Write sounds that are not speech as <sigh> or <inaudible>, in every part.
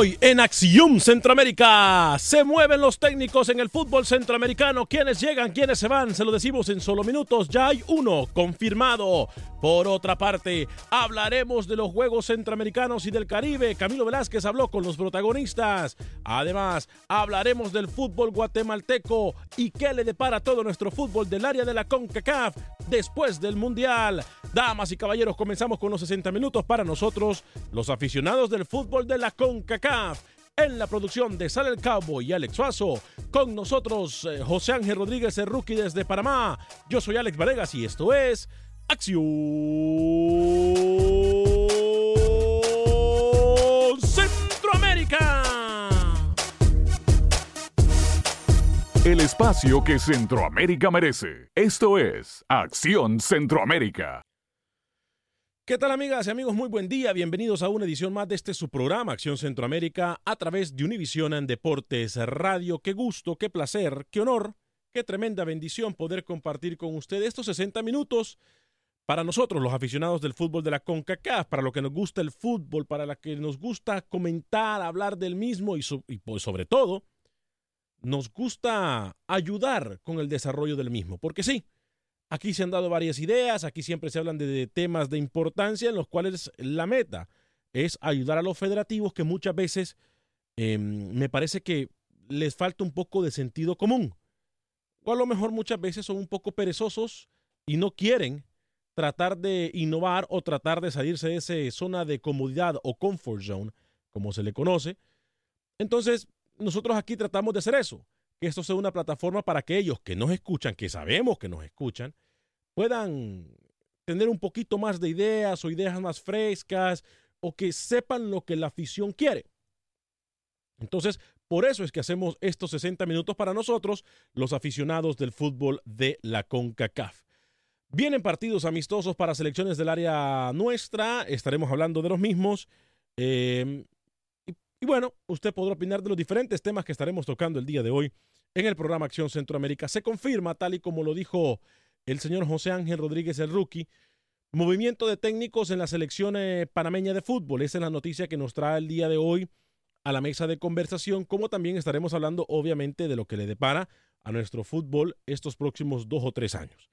Hoy en Acción Centroamérica se mueven los técnicos en el fútbol centroamericano. ¿Quiénes llegan? ¿Quiénes se van? Se lo decimos en solo minutos. Ya hay uno confirmado. Por otra parte, hablaremos de los Juegos Centroamericanos y del Caribe. Camilo Velázquez habló con los protagonistas. Además, hablaremos del fútbol guatemalteco y qué le depara todo nuestro fútbol del área de la CONCACAF después del Mundial. Damas y caballeros, comenzamos con los 60 minutos para nosotros, los aficionados del fútbol de la CONCACAF. En la producción de Sale el Cabo y Alex Suazo, con nosotros eh, José Ángel Rodríguez, el rookie desde Panamá. Yo soy Alex Varegas y esto es Acción Centroamérica. El espacio que Centroamérica merece. Esto es Acción Centroamérica. ¿Qué tal amigas y amigos? Muy buen día. Bienvenidos a una edición más de este su programa Acción Centroamérica a través de Univisión en Deportes Radio. Qué gusto, qué placer, qué honor, qué tremenda bendición poder compartir con ustedes estos 60 minutos para nosotros, los aficionados del fútbol de la CONCACAF, para lo que nos gusta el fútbol, para lo que nos gusta comentar, hablar del mismo y, y pues, sobre todo, nos gusta ayudar con el desarrollo del mismo. Porque sí, aquí se han dado varias ideas, aquí siempre se hablan de, temas de importancia en los cuales la meta es ayudar a los federativos que muchas veces eh, me parece que les falta un poco de sentido común. O a lo mejor muchas veces son un poco perezosos y no quieren tratar de innovar o tratar de salirse de esa zona de comodidad o comfort zone, como se le conoce. Entonces, nosotros aquí tratamos de hacer eso, que esto sea una plataforma para que ellos que nos escuchan, que sabemos que nos escuchan, puedan tener un poquito más de ideas o ideas más frescas o que sepan lo que la afición quiere. Entonces, por eso es que hacemos estos 60 minutos para nosotros, los aficionados del fútbol de la CONCACAF. Vienen partidos amistosos para selecciones del área nuestra, estaremos hablando de los mismos. Eh, y, y, bueno, usted podrá opinar de los diferentes temas que estaremos tocando el día de hoy en el programa Acción Centroamérica. Se confirma, tal y como lo dijo el señor José Ángel Rodríguez, el rookie, movimiento de técnicos en la selección eh, panameña de fútbol. Esa es la noticia que nos trae el día de hoy a la mesa de conversación, como también estaremos hablando obviamente de lo que le depara a nuestro fútbol estos próximos dos o tres años.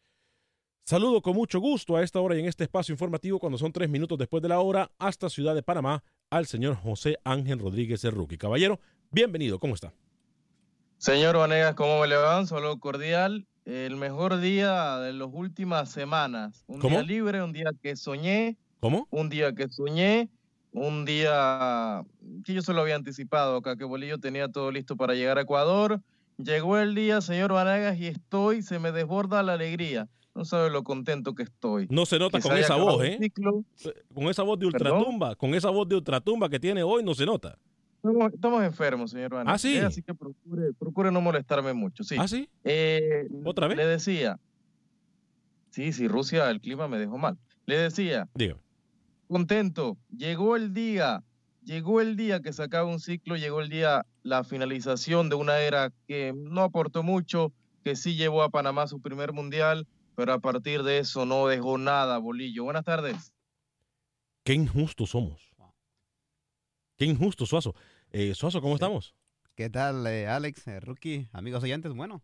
Saludo con mucho gusto a esta hora y en este espacio informativo, cuando son tres minutos después de la hora, hasta Ciudad de Panamá, al señor José Ángel Rodríguez el Rookie. Caballero, bienvenido, ¿cómo está? Señor Vanegas, ¿cómo me le va? Un saludo cordial. El mejor día de las últimas semanas. Un ¿Cómo? día libre, un día que soñé, ¿Cómo? un día que soñé, un día que yo se lo había anticipado acá, que Bolillo tenía todo listo para llegar a Ecuador. Llegó el día, señor Vanegas, y estoy, se me desborda la alegría. No sabe lo contento que estoy. No se nota Que con esa voz, ¿eh? ciclo. Con esa voz de ¿Perdón? ultratumba, con esa voz de ultratumba que tiene hoy, no se nota. Estamos, estamos enfermos, señor Vanegas. ¿Ah, sí? Eh, Así que procure, procure no molestarme mucho. Sí. ¿Ah, sí? Eh, ¿Otra vez? Le decía. Sí, sí, Rusia, el clima me dejó mal. Le decía, Dígame. contento, llegó el día, llegó el día que se acaba un ciclo, llegó el día, la finalización de una era que no aportó mucho, que sí llevó a Panamá a su primer mundial, pero a partir de eso no dejó nada, Bolillo. Buenas tardes. Qué injustos somos. Qué injusto, Suazo. Eh, Suazo, ¿cómo estamos? ¿Qué tal, eh, Alex, eh, Rookie, amigos oyentes? Bueno,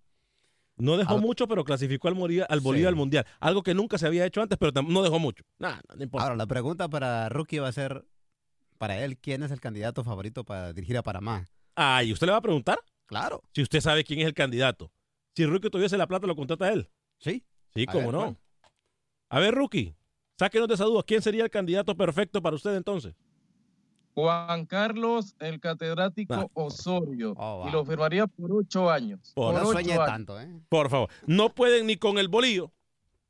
No dejó Al- mucho, pero clasificó al, Bolivia- al Sí. al Mundial. Algo que nunca se había hecho antes, pero no dejó mucho. No importa. ahora la pregunta para Rookie va a ser, para él, ¿quién es el candidato favorito para dirigir a Panamá? Ah, ¿y usted le va a preguntar? Claro, Si usted sabe quién es el candidato. Si Rookie tuviese la plata, lo contrata él. sí. Sí, A cómo ver, no. ¿cuál? A ver, Rookie, sáquenos de esa duda. ¿Quién sería el candidato perfecto para usted entonces? Juan Carlos, el catedrático Ah. Osorio, Oh, y lo firmaría por ocho años. Por No ocho sueñe años. tanto, ¿eh? Por favor, no pueden ni con el bolillo.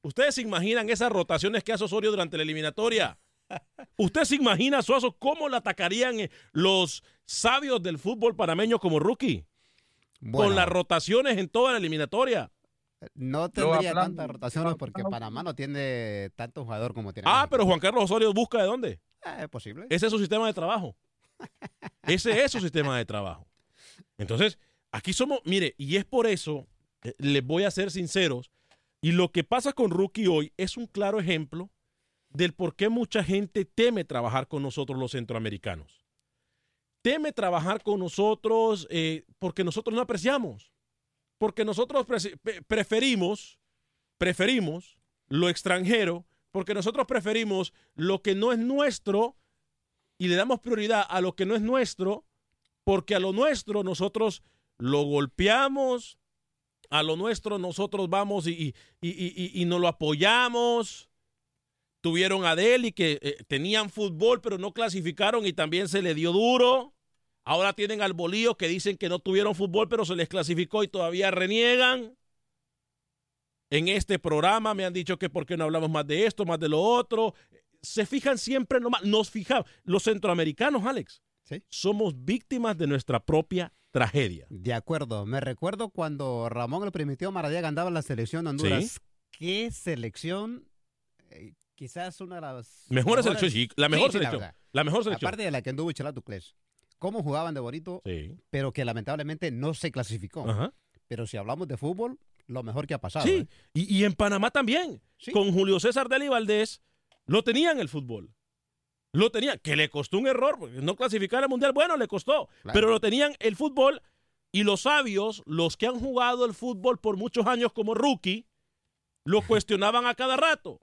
¿Ustedes se imaginan esas rotaciones que hace Osorio durante la eliminatoria? <laughs> ¿Usted se imagina, Suazo, cómo le atacarían eh, los sabios del fútbol panameño como rookie? Bueno, Con las rotaciones en toda la eliminatoria. No tendría tantas rotaciones porque aplaudo. Panamá no tiene tanto jugador como tiene Ah, México. pero Juan Carlos Osorio busca de dónde. Eh, Es posible. Ese es su sistema de trabajo. Ese es su sistema de trabajo. Entonces, aquí somos, mire, y es por eso, eh, les voy a ser sinceros, y lo que pasa con Rookie hoy es un claro ejemplo del por qué mucha gente teme trabajar con nosotros los centroamericanos. Teme trabajar con nosotros eh, porque nosotros no apreciamos, porque nosotros pre- pre- preferimos, preferimos lo extranjero, porque nosotros preferimos lo que no es nuestro y le damos prioridad a lo que no es nuestro, porque a lo nuestro nosotros lo golpeamos, a lo nuestro nosotros vamos y, y, y, y- y nos lo apoyamos. Tuvieron a Delhi que eh, tenían fútbol pero no clasificaron y también se le dio duro. Ahora tienen al Bolío que dicen que no tuvieron fútbol pero se les clasificó y todavía reniegan. En este programa me han dicho que por qué no hablamos más de esto, más de lo otro. Se fijan siempre nomás, nos fijamos. Los centroamericanos, Alex, Sí. somos víctimas de nuestra propia tragedia. De acuerdo. Me recuerdo cuando Ramón el Primitivo Maradiaga andaba en la selección de Honduras. ¿Qué selección? Eh, quizás una de las Mejores selección, sí, la mejor la selección. La mejor selección. Aparte de la que anduvo Chelá Tucles. ¿Cómo jugaban de bonito? sí. Pero que lamentablemente no se clasificó. Ajá. Pero si hablamos de fútbol, lo mejor que ha pasado. Sí, ¿eh? y, y en Panamá también. Sí. Con Julio César Deli Valdés, lo tenían el fútbol. Lo tenían, que le costó un error, porque no clasificar al mundial, bueno, le costó, Claro. pero lo tenían el fútbol y los sabios, los que han jugado el fútbol por muchos años como rookie, lo <laughs> cuestionaban a cada rato.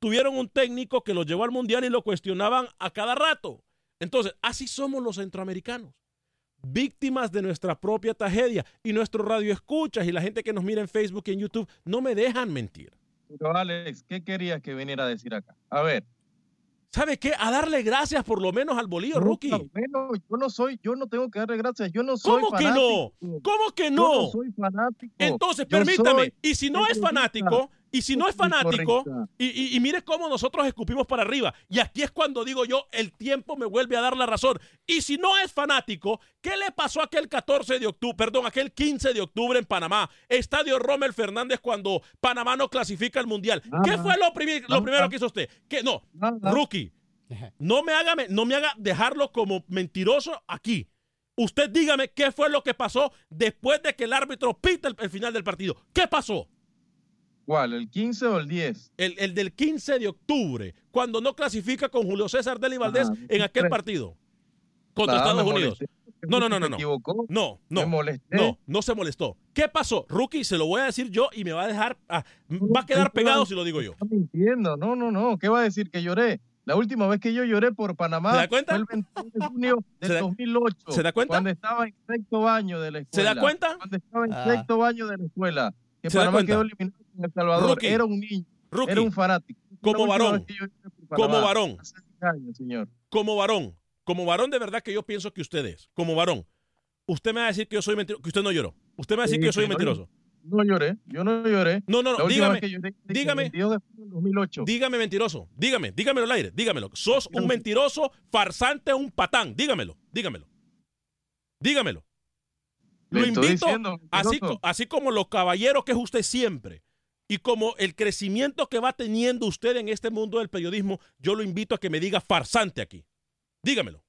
Tuvieron un técnico que lo llevó al mundial y lo cuestionaban a cada rato. Entonces, así somos los centroamericanos víctimas de nuestra propia tragedia. Y nuestro radio escuchas y la gente que nos mira en Facebook y en YouTube no me dejan mentir. Pero Alex, ¿qué querías que viniera a decir acá? A ver. ¿Sabe qué? A darle gracias por lo menos al bolillo, no, rookie. Bueno, yo no soy, yo no tengo que darle gracias, yo no soy ¿Cómo que no? fanático. ¿Cómo que Yo no? no soy fanático. Entonces, Yo permítame, y si no es fanático, y si no es fanático, y, y- y mire cómo nosotros escupimos para arriba. Y aquí es cuando digo yo, el tiempo me vuelve a dar la razón. Y si no es fanático, ¿qué le pasó aquel 14 de octubre, perdón, aquel 15 de octubre en Panamá? Estadio Rommel Fernández cuando Panamá no clasifica al Mundial. ¿Qué fue lo, primi- lo primero que hizo usted? Que no, Nada. rookie, no me haga, no me haga dejarlo como mentiroso aquí. Usted dígame qué fue lo que pasó después de que el árbitro pita el, el final del partido. ¿Qué pasó? ¿Cuál? ¿El 15 o el 10? El, el del 15 de octubre, cuando no clasifica con Julio César Deli Valdés Ah, en aquel partido contra Nada, Estados Unidos. No, no, no, no, Se no. equivocó. No, Me no. molesté. No, no se molestó. ¿Qué pasó? Rookie, se lo voy a decir yo y me va a dejar, ah, va a quedar pegado si lo digo yo. Está mintiendo. No, no, no. ¿Qué va a decir? Que lloré. La última vez que yo lloré por Panamá ¿Se da cuenta? fue el 21 de junio del <laughs> ¿Se da- 2008. ¿Se da cuenta? Cuando estaba en sexto baño de la ¿Se escuela. da cuenta? Cuando estaba en Ah. sexto baño de la escuela. Que ¿Se da Panamá cuenta? quedó eliminado El Salvador. Rookie. Era un niño, Rookie, era un fanático. Como varón, como Panamá. varón, Hace 10 años, señor. como varón, como varón de verdad que yo pienso que usted es, como varón, usted me va a decir que yo soy mentiroso, que usted no lloró. Usted me va a decir Sí, que yo soy no mentiroso. No lloré, yo no lloré. No, no, no, dígame, lloré, dígame. 22 de junio del 2008. dígame mentiroso, dígame, dígamelo al aire, dígamelo. Sos un mentiroso, farsante, un patán, dígamelo, dígamelo. Dígamelo. Lo invito, diciendo, así, así como los caballeros que es usted siempre, y como el crecimiento que va teniendo usted en este mundo del periodismo, yo lo invito a que me diga farsante aquí. Dígamelo.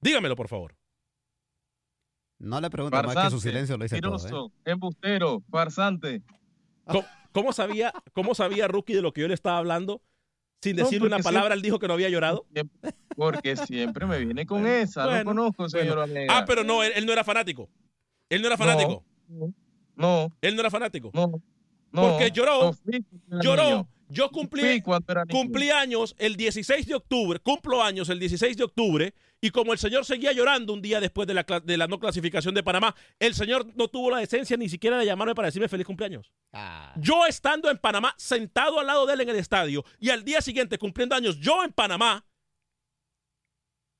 Dígamelo, por favor. No le pregunto más que su Farsante, silencio lo dice todo. ¿eh? embustero, farsante. ¿Cómo, cómo sabía, ¿Cómo sabía Rookie de lo que yo le estaba hablando? Sin No, decirle una palabra, él dijo que no había llorado. Siempre- Porque siempre me viene con esa. Bueno, no conozco, señor Omega. Ah, pero no, él, él no era fanático. Él no era fanático. No, Él no era fanático. no, no. Porque lloró, no Lloró. Yo cumplí, años el 16 de octubre, cumplo años el 16 de octubre, y como el señor seguía llorando un día después de la, cla- de la no clasificación de Panamá, el señor no tuvo la decencia ni siquiera de llamarme para decirme feliz cumpleaños. Ah, Yo estando en Panamá, sentado al lado de él en el estadio, y al día siguiente cumpliendo años, yo en Panamá,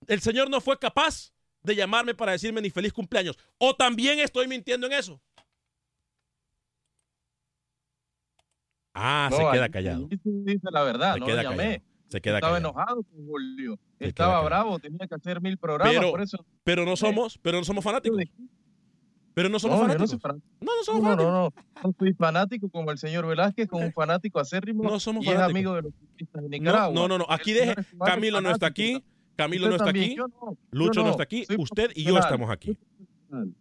el señor no fue capaz de llamarme para decirme ni feliz cumpleaños. O también estoy mintiendo en eso. Ah, No, se queda callado. ahí sí dice la verdad, Se no queda lo llamé. callado. Se queda Estaba callado. enojado con Julio. Se Estaba bravo, tenía que hacer mil programas, Pero- por eso. Pero no somos, pero no somos fanáticos. Pero no somos No, yo no fanáticos. fanático. No, no somos No, fanáticos. no, no. No soy fanático como el señor Velázquez, como un fanático acérrimo. No somos y es amigo de los de No, Nicaragua. no, no, no. Aquí deje. Camilo no está aquí. Camilo no está aquí. Lucho no está aquí. Usted y yo estamos aquí.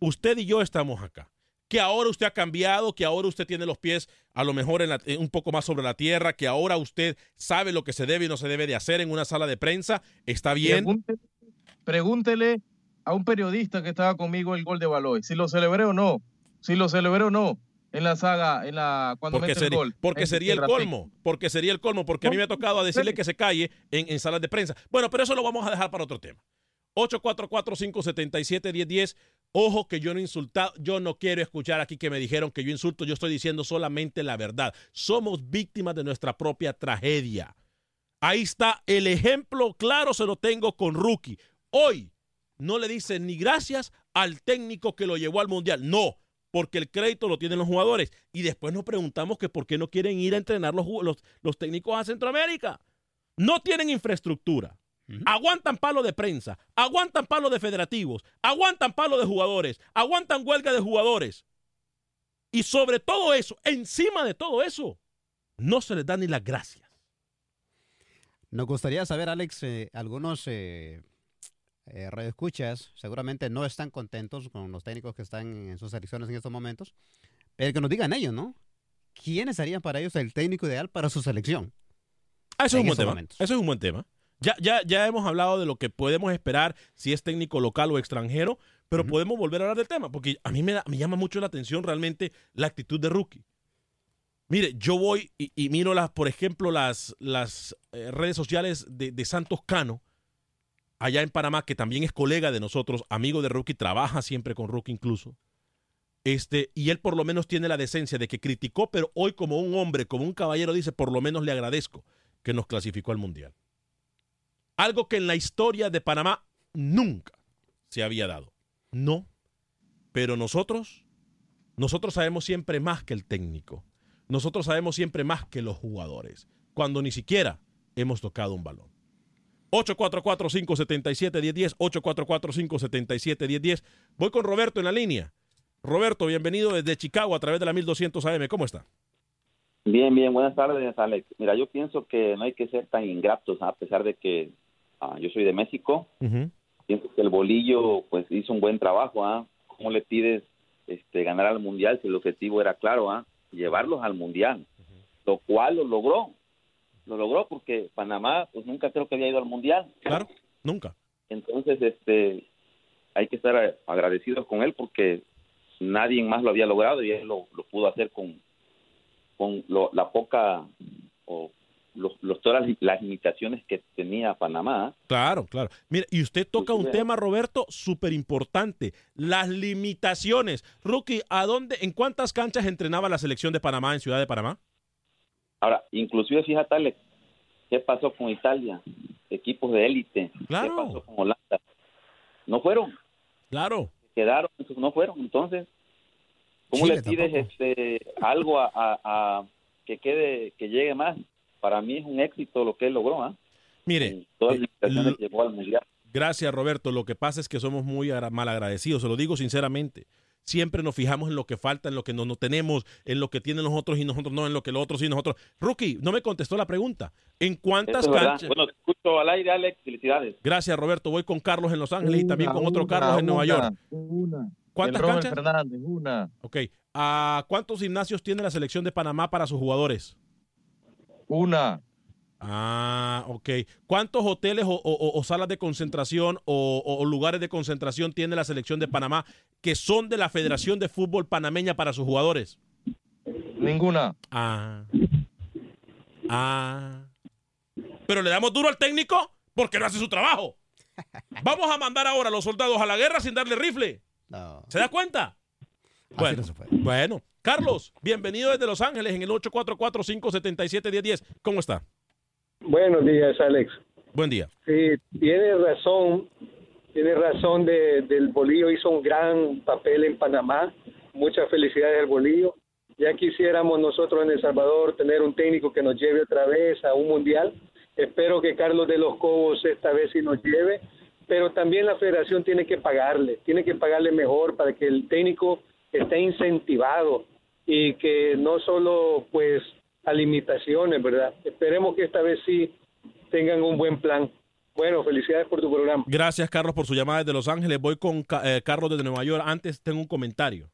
Usted y yo estamos acá. Que ahora usted ha cambiado, que ahora usted tiene los pies a lo mejor en la- en un poco más sobre la tierra, que ahora usted sabe lo que se debe y no se debe de hacer en una sala de prensa. Está bien. Pregúntele, pregúntele a un periodista que estaba conmigo el gol de Baloy, si lo celebré o no, si lo celebré o no en la saga, en la cuando Porque, mete sería, el gol. porque sería el colmo, porque sería el colmo, porque a mí me ha tocado a decirle que se calle en, en salas de prensa. Bueno, pero eso lo vamos a dejar para otro tema. 844-577-1010. Ojo que yo no he insultado, yo no quiero escuchar aquí que me dijeron que yo insulto, yo estoy diciendo solamente la verdad. Somos víctimas de nuestra propia tragedia. Ahí está el ejemplo claro, se lo tengo con Rookie. Hoy no le dicen ni gracias al técnico que lo llevó al mundial. No, porque el crédito lo tienen los jugadores. Y después nos preguntamos que por qué no quieren ir a entrenar los, los técnicos a Centroamérica. No tienen infraestructura. Aguantan palo de prensa, aguantan palo de federativos, aguantan palo de jugadores, aguantan huelga de jugadores. Y sobre todo eso, encima de todo eso, no se les da ni las gracias. Nos gustaría saber, Alex, eh, algunos eh, eh, radioescuchas seguramente no están contentos con los técnicos que están en sus selecciones en estos momentos, pero que nos digan ellos, ¿no? ¿Quiénes serían para ellos el técnico ideal para su selección? Ah, eso es un buen tema. Eso es un buen tema. Ya, ya, ya hemos hablado de lo que podemos esperar si es técnico local o extranjero, pero podemos volver a hablar del tema, porque a mí me, da- me llama mucho la atención realmente la actitud de Rookie. Mire, yo voy y, y miro, las, por ejemplo, las, las eh, redes sociales de, de Santos Cano, allá en Panamá, que también es colega de nosotros, amigo de Rookie, trabaja siempre con Rookie incluso. Este, y él por lo menos tiene la decencia de que criticó, pero hoy como un hombre, como un caballero, dice, por lo menos le agradezco que nos clasificó al Mundial. Algo que en la historia de Panamá nunca se había dado. No. Pero nosotros, nosotros sabemos siempre más que el técnico. Nosotros sabemos siempre más que los jugadores. Cuando ni siquiera hemos tocado un balón. 844-577-1010, 844-577-1010. Voy con Roberto en la línea. Roberto, bienvenido desde Chicago a través de la 1200 AM. ¿Cómo está? Bien, bien, buenas tardes, Alex. Mira, yo pienso que no hay que ser tan ingratos, a pesar de que ah, yo soy de México. Pienso que el bolillo, pues, hizo un buen trabajo, ¿ah? ¿Cómo le pides este, ganar al mundial si el objetivo era claro, ¿ah? Llevarlos al mundial, lo cual lo logró. Lo logró porque Panamá, pues, nunca creo que había ido al mundial. Claro, nunca. Entonces, este, hay que estar eh, agradecidos con él porque nadie más lo había logrado y él lo, lo pudo hacer con, con lo- la poca o los, los, todas las, limitaciones que tenía Panamá. Claro, claro. Mira, y usted toca un tema, Roberto, súper importante, las limitaciones. Rookie, ¿a dónde, en cuántas canchas entrenaba la selección de Panamá en Ciudad de Panamá? Ahora, inclusive fíjate, ¿qué pasó con Italia? Equipos de élite. Claro. ¿Qué pasó con Holanda? No fueron. Claro. Quedaron, no fueron. Entonces, ¿cómo le pides este, algo a, que quede, que llegue más? Para mí es un éxito lo que él logró. ¿ah? Mire, todas las llegó al mundial. Gracias, Roberto. Lo que pasa es que somos muy mal agradecidos, se lo digo sinceramente. Siempre nos fijamos en lo que falta, en lo que no, no tenemos, en lo que tienen los otros y nosotros no, en lo que los otros y nosotros. Rookie, no me contestó la pregunta. ¿En cuántas canchas? Bueno, te escucho al aire, Alex. Felicidades. Gracias, Roberto. Voy con Carlos en Los Ángeles y también con otro Carlos en Nueva York. Una. ¿Cuántas canchas? Fernández, una. Ok. ¿A ¿Cuántos gimnasios tiene la selección de Panamá para sus jugadores? Una. Ah, ok. ¿Cuántos hoteles o, o- o salas de concentración o, o- o lugares de concentración tiene la selección de Panamá que son de la Federación de Fútbol Panameña para sus jugadores? Ninguna. Ah. Ah. Pero le damos duro al técnico porque no hace su trabajo. <laughs> Vamos a mandar ahora a los soldados a la guerra sin darle rifle. No, ¿Se da cuenta? Bueno, no se puede. bueno. Carlos, bienvenido desde Los Ángeles en el 844-577-1010. ¿Cómo está? Buenos días, Alex. Buen día. Sí, tiene razón, tiene razón de, del Bolillo, hizo un gran papel en Panamá. Muchas felicidades al Bolillo. Ya quisiéramos nosotros en El Salvador tener un técnico que nos lleve otra vez a un mundial. Espero que Carlos de los Cobos esta vez sí nos lleve, pero también la federación tiene que pagarle, tiene que pagarle mejor para que el técnico esté incentivado y que no solo pues a limitaciones, ¿verdad? Esperemos que esta vez sí tengan un buen plan. Bueno, felicidades por tu programa. Gracias, Carlos, por su llamada desde Los Ángeles. Voy con eh, Carlos desde Nueva York. Antes tengo un comentario.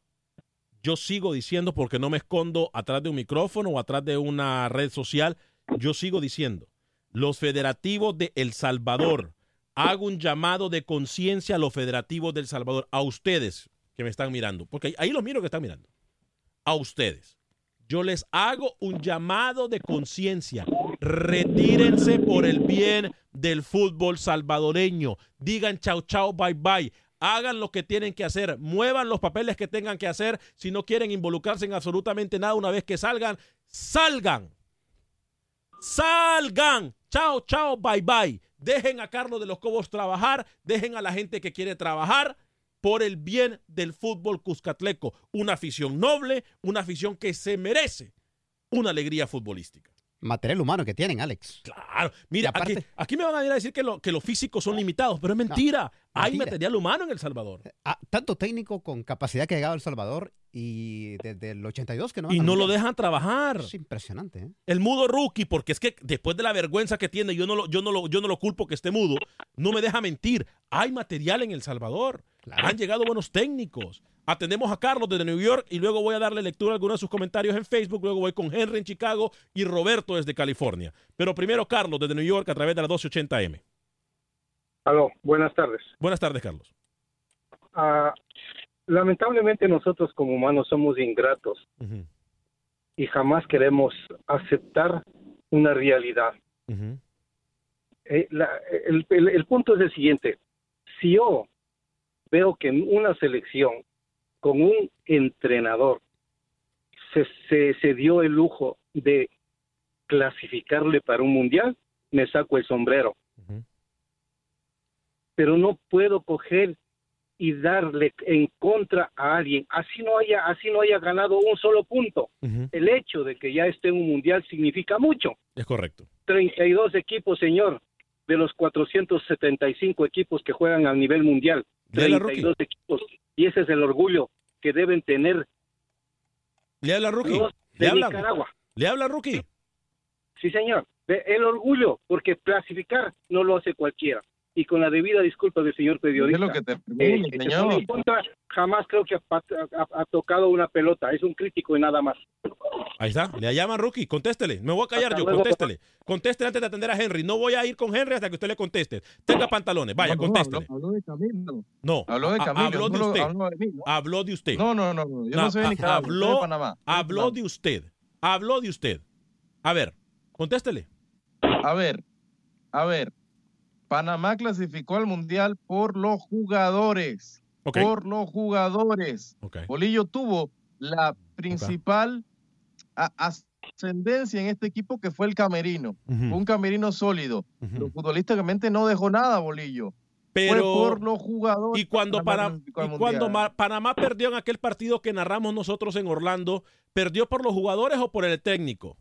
Yo sigo diciendo, porque no me escondo atrás de un micrófono o atrás de una red social, yo sigo diciendo, los federativos de El Salvador, hago un llamado de conciencia a los federativos de El Salvador, a ustedes que me están mirando, porque ahí los miro que están mirando, a ustedes. Yo les hago un llamado de conciencia. Retírense por el bien del fútbol salvadoreño. Digan chau, chau, bye, bye. Hagan lo que tienen que hacer. Muevan los papeles que tengan que hacer. Si no quieren involucrarse en absolutamente nada una vez que salgan, salgan. Salgan. Chao, chao, bye, bye. Dejen a Carlos de los Cobos trabajar. Dejen a la gente que quiere trabajar por el bien del fútbol cuscatleco. Una afición noble, una afición que se merece una alegría futbolística. Material humano que tienen, Alex. Claro, mira, aparte- aquí, aquí me van a venir a decir que, lo- que los físicos son limitados, pero es mentira. Hay mentira. material humano en El Salvador. Ah, tanto técnico con capacidad que ha llegado a El Salvador y desde el 82 que no Y no lo dejan trabajar. Es impresionante, ¿eh? El mudo rookie, porque es que después de la vergüenza que tiene, yo no lo, yo no lo, yo no lo culpo que esté mudo, no me deja mentir. Hay material en El Salvador. Claro. Han llegado buenos técnicos. Atendemos a Carlos desde New York y luego voy a darle lectura a algunos de sus comentarios en Facebook. Luego voy con Henry en Chicago y Roberto desde California. Pero primero Carlos desde New York a través de la 1280M. Aló, buenas tardes. Buenas tardes, Carlos. Ah, lamentablemente nosotros como humanos somos ingratos y jamás queremos aceptar una realidad. Eh, la- el, el- el punto es el siguiente. Si yo veo que en una selección con un entrenador se, se, se dio el lujo de clasificarle para un mundial, me saco el sombrero. Pero no puedo coger y darle en contra a alguien, así no haya, así no haya ganado un solo punto. El hecho de que ya esté en un mundial significa mucho. Es correcto. 32 equipos, señor, de los 475 equipos que juegan a nivel mundial. Le habla 32 equipos. Y ese es el orgullo que deben tener Le habla Rookie. Le habla. Nicaragua. Le habla Rookie. Sí, señor. El orgullo, porque clasificar no lo hace cualquiera. Y con la debida disculpa del señor Es periodista, lo que te eh, señor. contra, jamás creo que ha, pat- ha- ha tocado una pelota. Es un crítico y nada más. Ahí está. Le llama Rookie. Contéstele. Me voy a callar Hasta yo. luego, Contéstele. Contéstele antes de atender a Henry. No voy a ir con Henry hasta que usted le conteste. Tenga pantalones. Vaya, No, no, contéstele. Habló, habló de Camilo. No. Habló de Camilo. Habló de no usted. Habló de mí, ¿no? Habló de usted. No, no, no, no, Yo No, no soy de Nicaragua. habló- de Panamá. Habló de usted. Habló de usted. A ver, contéstele. A ver, a ver. Panamá clasificó al Mundial por los jugadores. Por los jugadores. Bolillo tuvo la principal ascendencia en este equipo que fue el camerino. Un camerino sólido. futbolísticamente no dejó nada, Bolillo. Pero, por los jugadores. Y cuando, Panamá, cuando Panamá perdió en aquel partido que narramos nosotros en Orlando, ¿perdió por los jugadores o por el técnico?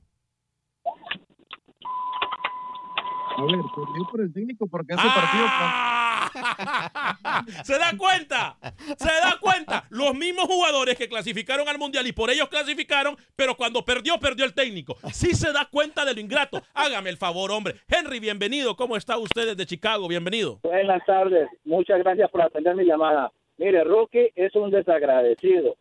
A ver, perdió por el técnico porque ese partido. ¡Ah! <laughs> ¿Se da cuenta? ¿Se da cuenta? Los mismos jugadores que clasificaron al Mundial y por ellos clasificaron, pero cuando perdió, perdió el técnico. Sí se da cuenta de lo ingrato. Hágame el favor, hombre. Henry, bienvenido. ¿Cómo está usted desde Chicago? Bienvenido. Buenas tardes. Muchas gracias por atender mi llamada. Mire, Rookie es un desagradecido.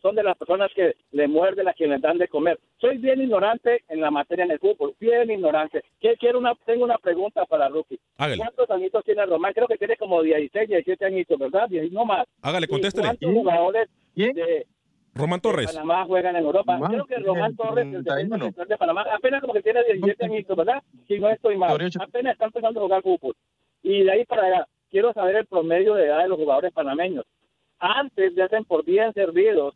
son de las personas que le muerden a quien les dan de comer. Soy bien ignorante en la materia en el fútbol, bien ignorante. quiero una, tengo una pregunta para Rookie. ¿Cuántos añitos tiene Román? Creo que tiene como 16, 17 añitos, ¿verdad? no más. Hágale, contéstele. ¿Cuántos jugadores de Román Torres. Panamá juegan en Europa. Creo que Román Torres, el defensor de Panamá, apenas como que tiene 17 añitos, ¿verdad? Si no estoy mal. Apenas están empezando a jugar fútbol. Y de ahí para allá quiero saber el promedio de edad de los jugadores panameños. Antes de hacen por bien servidos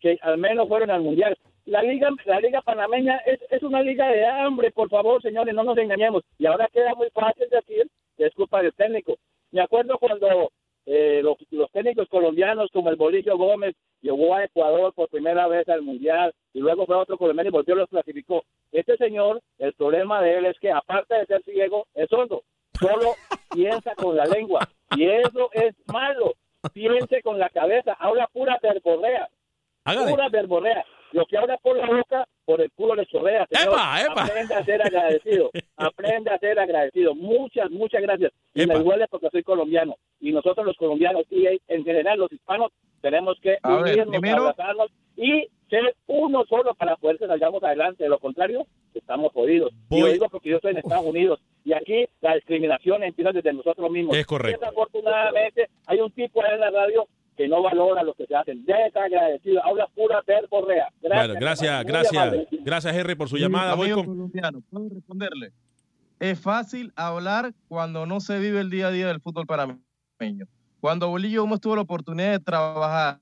que al menos fueron al mundial. La liga, la liga panameña es, es una liga de hambre, por favor, señores, no nos engañemos. Y ahora queda muy fácil decir que es culpa del técnico. Me acuerdo cuando eh, los, los, técnicos colombianos como el Bolillo Gómez llegó a Ecuador por primera vez al Mundial y luego fue otro colombiano y volvió y los clasificó. Este señor, el problema de él es que aparte de ser ciego, es sordo solo piensa con la lengua. Y eso es malo. Piense con la cabeza, habla pura verborrea. Pura verborrea. Lo que habla por la boca, por el culo le chorrea. Aprende a ser agradecido. Aprende a ser agradecido. Muchas, muchas gracias. Y me duele porque soy colombiano. Y nosotros los colombianos y en general los hispanos tenemos que unirnos, abrazarnos y ser uno solo para poder salgamos adelante. De lo contrario, estamos jodidos. Y yo digo porque yo estoy en Estados Unidos y aquí la discriminación empieza desde nosotros mismos. Es correcto. Desafortunadamente hay un tipo ahí en la radio que no valora lo que se hacen. Desagradecido, habla pura verborrea. Gracias, gracias, gracias, gracias, Henry, por su llamada. Voy con... colombiano, ¿puedo responderle? Es fácil hablar cuando no se vive el día a día del fútbol panameño. Cuando Bolillo hemos tuvo la oportunidad de trabajar,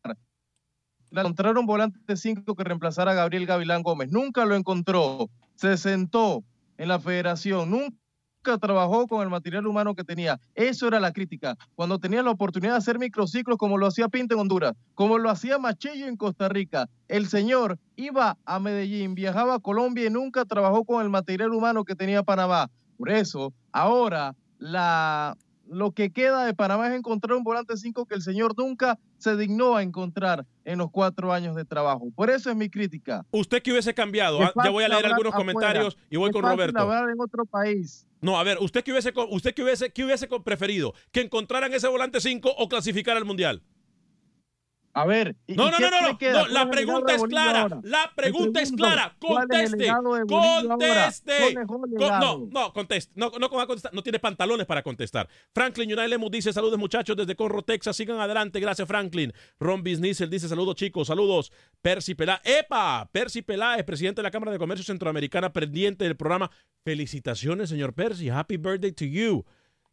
encontraron volante 5 que reemplazara a Gabriel Gavilán Gómez. Nunca lo encontró. Se sentó en la federación. Nunca trabajó con el material humano que tenía. Eso era la crítica. Cuando tenía la oportunidad de hacer microciclos como lo hacía Pinto en Honduras, como lo hacía Machillo en Costa Rica, el señor iba a Medellín, viajaba a Colombia y nunca trabajó con el material humano que tenía Panamá. Por eso, ahora la lo que queda de Panamá es encontrar un volante 5 que el señor nunca se dignó a encontrar en los cuatro años de trabajo. Por eso es mi crítica. ¿Usted qué hubiese cambiado? Ah, ya voy a leer algunos comentarios y voy con Roberto. en otro país. No, a ver, ¿usted qué hubiese, usted qué hubiese, qué hubiese preferido? ¿Que encontraran ese volante 5 o clasificar al Mundial? A ver, no, no, no, no, la pregunta es clara. La pregunta es clara. Conteste. Conteste. No, no, conteste. No, no va a contestar. No tiene pantalones para contestar. Franklin United Lemus dice: Saludos, muchachos, desde Corro, Texas. Sigan adelante. Gracias, Franklin. Ron Business dice: Saludos, chicos. Saludos. Percy Pelá. ¡Epa! Percy Pelá presidente de la Cámara de Comercio Centroamericana, pendiente del programa. Felicitaciones, señor Percy. Happy birthday to you.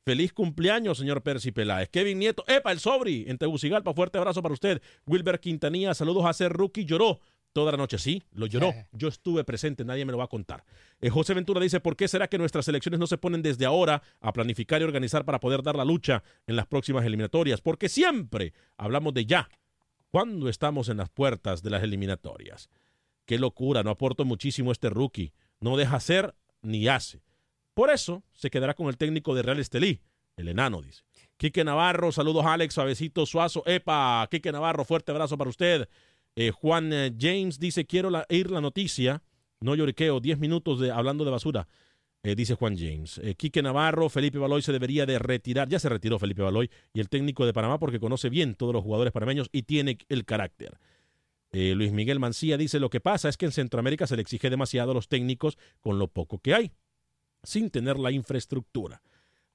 Feliz cumpleaños, señor Percy Peláez. Kevin Nieto, epa, el sobri, en Tegucigalpa, fuerte abrazo para usted. Wilber Quintanilla, saludos a ser rookie, lloró toda la noche. Sí, lo lloró. Yo estuve presente, nadie me lo va a contar. Eh, José Ventura dice, ¿por qué será que nuestras elecciones no se ponen desde ahora a planificar y organizar para poder dar la lucha en las próximas eliminatorias? Porque siempre hablamos de ya, cuando estamos en las puertas de las eliminatorias. Qué locura, no aporto muchísimo este rookie. No deja hacer ni hace. Por eso se quedará con el técnico de Real Estelí, el enano, dice. Quique Navarro, saludos Alex, suavecito, suazo. Epa, Quique Navarro, fuerte abrazo para usted. Eh, Juan eh, James dice, quiero ir la noticia. No lloriqueo, 10 minutos de, hablando de basura. Eh, dice Juan James. Quique Navarro, Felipe Baloy se debería de retirar. Ya se retiró Felipe Baloy y el técnico de Panamá porque conoce bien todos los jugadores panameños y tiene el carácter. Luis Miguel Mancía dice, lo que pasa es que en Centroamérica se le exige demasiado a los técnicos con lo poco que hay sin tener la infraestructura.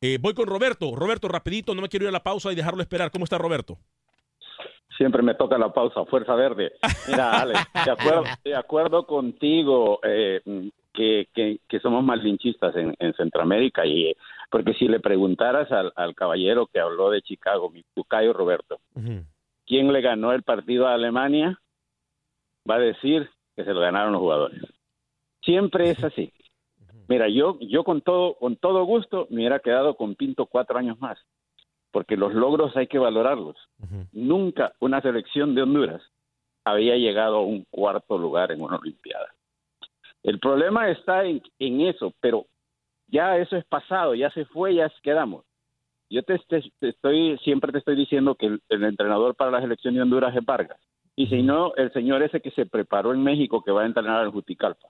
Eh, voy con Roberto. Roberto, rapidito, no me quiero ir a la pausa y dejarlo esperar. ¿Cómo está Roberto? Siempre me toca la pausa, Fuerza Verde. Mira, Alex, de acuerdo, <laughs> de acuerdo contigo. Eh, que, que, somos malinchistas en, en, Centroamérica y porque si le preguntaras al, al, caballero que habló de Chicago, mi Cayo Roberto, quién le ganó el partido a Alemania, va a decir que se lo ganaron los jugadores. Siempre es así. Mira, yo, yo con todo, con todo gusto me hubiera quedado con Pinto cuatro años más, porque los logros hay que valorarlos. Nunca una selección de Honduras había llegado a un cuarto lugar en una Olimpiada. El problema está en, en eso, pero ya eso es pasado, ya se fue, ya quedamos. Yo te, estoy, siempre te estoy diciendo que el, entrenador para la selección de Honduras es Vargas. Y si no, el señor ese que se preparó en México que va a entrenar al Juticalpa.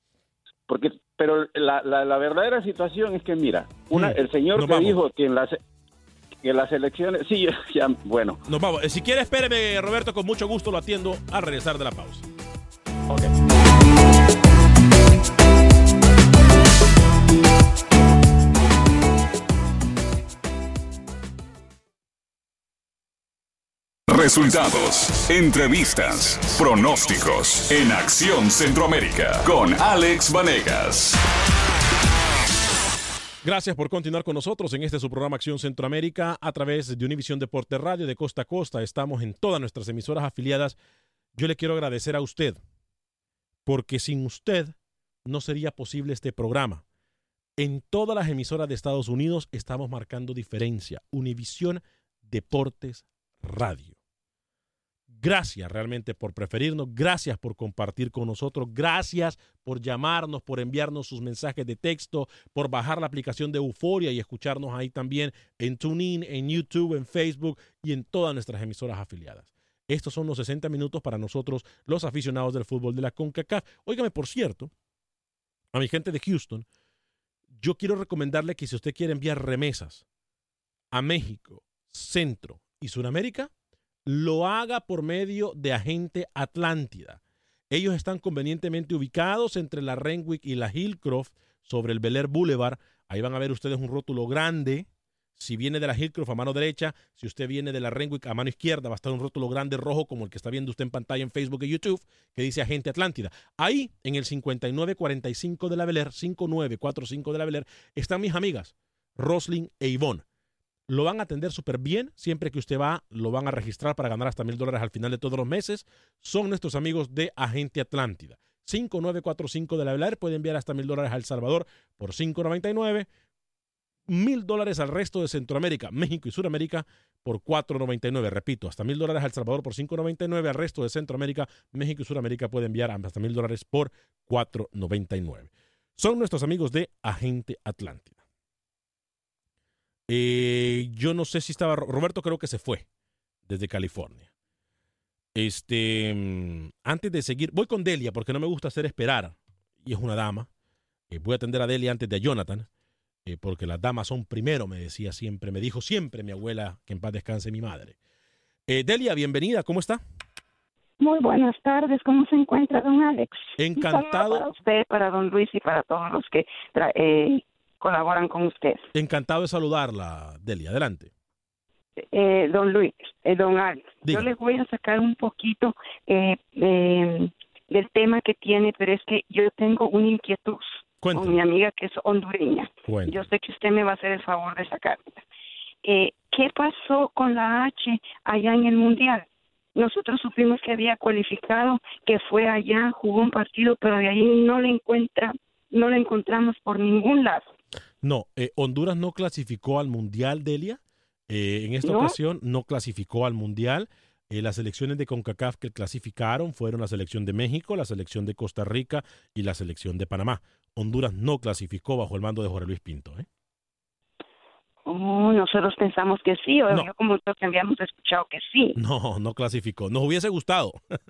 Porque, pero la, la, verdadera situación es que, mira, una, el señor que dijo que en las, que las elecciones, sí, <laughs> ya, bueno. Nos vamos. Si quiere, espéreme, Roberto, con mucho gusto lo atiendo al regresar de la pausa. Resultados, entrevistas, pronósticos en Acción Centroamérica con Alex Vanegas. Gracias por continuar con nosotros en este su programa Acción Centroamérica a través de Univisión Deporte Radio de costa a costa. Estamos en todas nuestras emisoras afiliadas. Yo le quiero agradecer a usted porque sin usted no sería posible este programa. En todas las emisoras de Estados Unidos estamos marcando diferencia. Univisión Deportes Radio. Gracias realmente por preferirnos, gracias por compartir con nosotros, gracias por llamarnos, por enviarnos sus mensajes de texto, por bajar la aplicación de Euforia y escucharnos ahí también en TuneIn, en YouTube, en Facebook y en todas nuestras emisoras afiliadas. Estos son los 60 minutos para nosotros, los aficionados del fútbol de la CONCACAF. Óigame, por cierto, a mi gente de Houston, yo quiero recomendarle que si usted quiere enviar remesas a México, Centro y Sudamérica, lo haga por medio de Agente Atlántida. Ellos están convenientemente ubicados entre la Renwick y la Hillcroft sobre el Bel Air Boulevard. Ahí van a ver ustedes un rótulo grande. Si viene de la Hillcroft a mano derecha, si usted viene de la Renwick a mano izquierda, va a estar un rótulo grande rojo como el que está viendo usted en pantalla en Facebook y YouTube, que dice Agente Atlántida. Ahí, en el 5945 de la Bel Air, 5945 de la Bel Air, están mis amigas, Roslyn e Yvonne lo van a atender súper bien. Siempre que usted va, lo van a registrar para ganar hasta mil dólares al final de todos los meses. Son nuestros amigos de Agente Atlántida. 5945 de la Belair puede enviar hasta mil dólares a El Salvador por 599. Mil dólares al resto de Centroamérica, México y Sudamérica por 4.99. Repito, hasta mil dólares al Salvador por 5.99. Al resto de Centroamérica, México y Sudamérica puede enviar hasta mil dólares por 4.99. Son nuestros amigos de Agente Atlántida. Eh, yo no sé si estaba. Roberto creo que se fue desde California. Este. Mm, antes de seguir. Voy con Delia porque no me gusta hacer esperar. Y es una dama. Eh, voy a atender a Delia antes de a Jonathan. Eh, porque las damas son primero, me decía siempre. Me dijo siempre mi abuela que en paz descanse mi madre. Delia, bienvenida. ¿Cómo está? Muy buenas tardes, ¿cómo se encuentra don Alex? Encantado. Para usted, para don Luis y para todos los que eh, colaboran con usted. Encantado de saludarla, Delia. Adelante. Eh, don Luis, eh, don Alex, yo les voy a sacar un poquito eh, del tema que tiene, pero es que yo tengo una inquietud con mi amiga que es hondureña. Yo sé que usted me va a hacer el favor de sacarla. ¿Qué pasó con la H allá en el Mundial? Nosotros supimos que había cualificado, que fue allá, jugó un partido, pero de ahí no le encuentra, no le encontramos por ningún lado. No, eh, Honduras no clasificó al Mundial, Delia. Eh, en esta ocasión no clasificó al Mundial. Eh, las selecciones de CONCACAF que clasificaron fueron la selección de México, la selección de Costa Rica y la selección de Panamá. Honduras no clasificó bajo el mando de Jorge Luis Pinto. ¿eh? Oh, nosotros pensamos que sí, o yo como nosotros habíamos escuchado que sí. <laughs> No, no clasificó. Nos hubiese gustado. <laughs>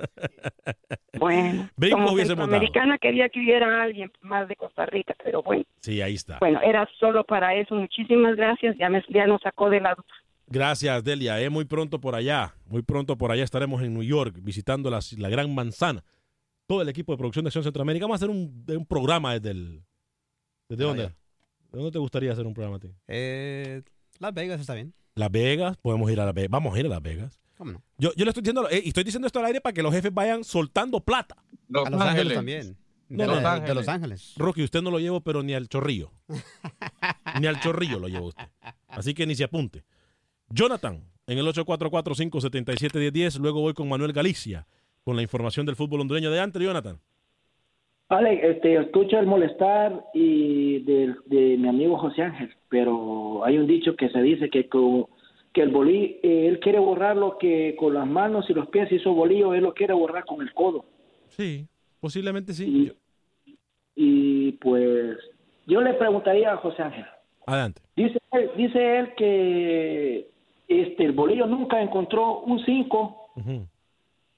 Bueno, como americana quería que hubiera alguien más de Costa Rica, pero bueno. Sí, ahí está. Bueno, era solo para eso. Muchísimas gracias. Ya, me, ya nos sacó de la Gracias, Delia. Eh, muy pronto por allá. Muy pronto por allá estaremos en New York visitando la, la Gran Manzana. Todo el equipo de producción de Acción Centroamérica. Vamos a hacer un, un programa desde el... ¿Desde dónde? ¿Dónde te gustaría hacer un programa a ti? Eh, Las Vegas está bien. Las Vegas, podemos ir a Las Vegas. Vamos a ir a Las Vegas. ¿Cómo no? Yo, yo le estoy diciendo, eh, y estoy diciendo esto al aire para que los jefes vayan soltando plata. a Los Ángeles también. De, No, los, Ángeles. de Los Ángeles. Rocky, usted no lo llevo, pero ni al chorrillo. <laughs> ni al chorrillo lo lleva usted. Así que ni se apunte. Jonathan, en el 844-577-1010. Luego voy con Manuel Galicia, con la información del fútbol hondureño de antes. Jonathan. Ale, este, escucho el molestar y de, de mi amigo José Ángel, pero hay un dicho que se dice que con, que el bolí, eh, él quiere borrar lo que con las manos y los pies hizo bolillo, él lo quiere borrar con el codo. Sí, posiblemente sí. Y, y pues yo le preguntaría a José Ángel. Adelante. Dice él, dice él que este el bolillo nunca encontró un 5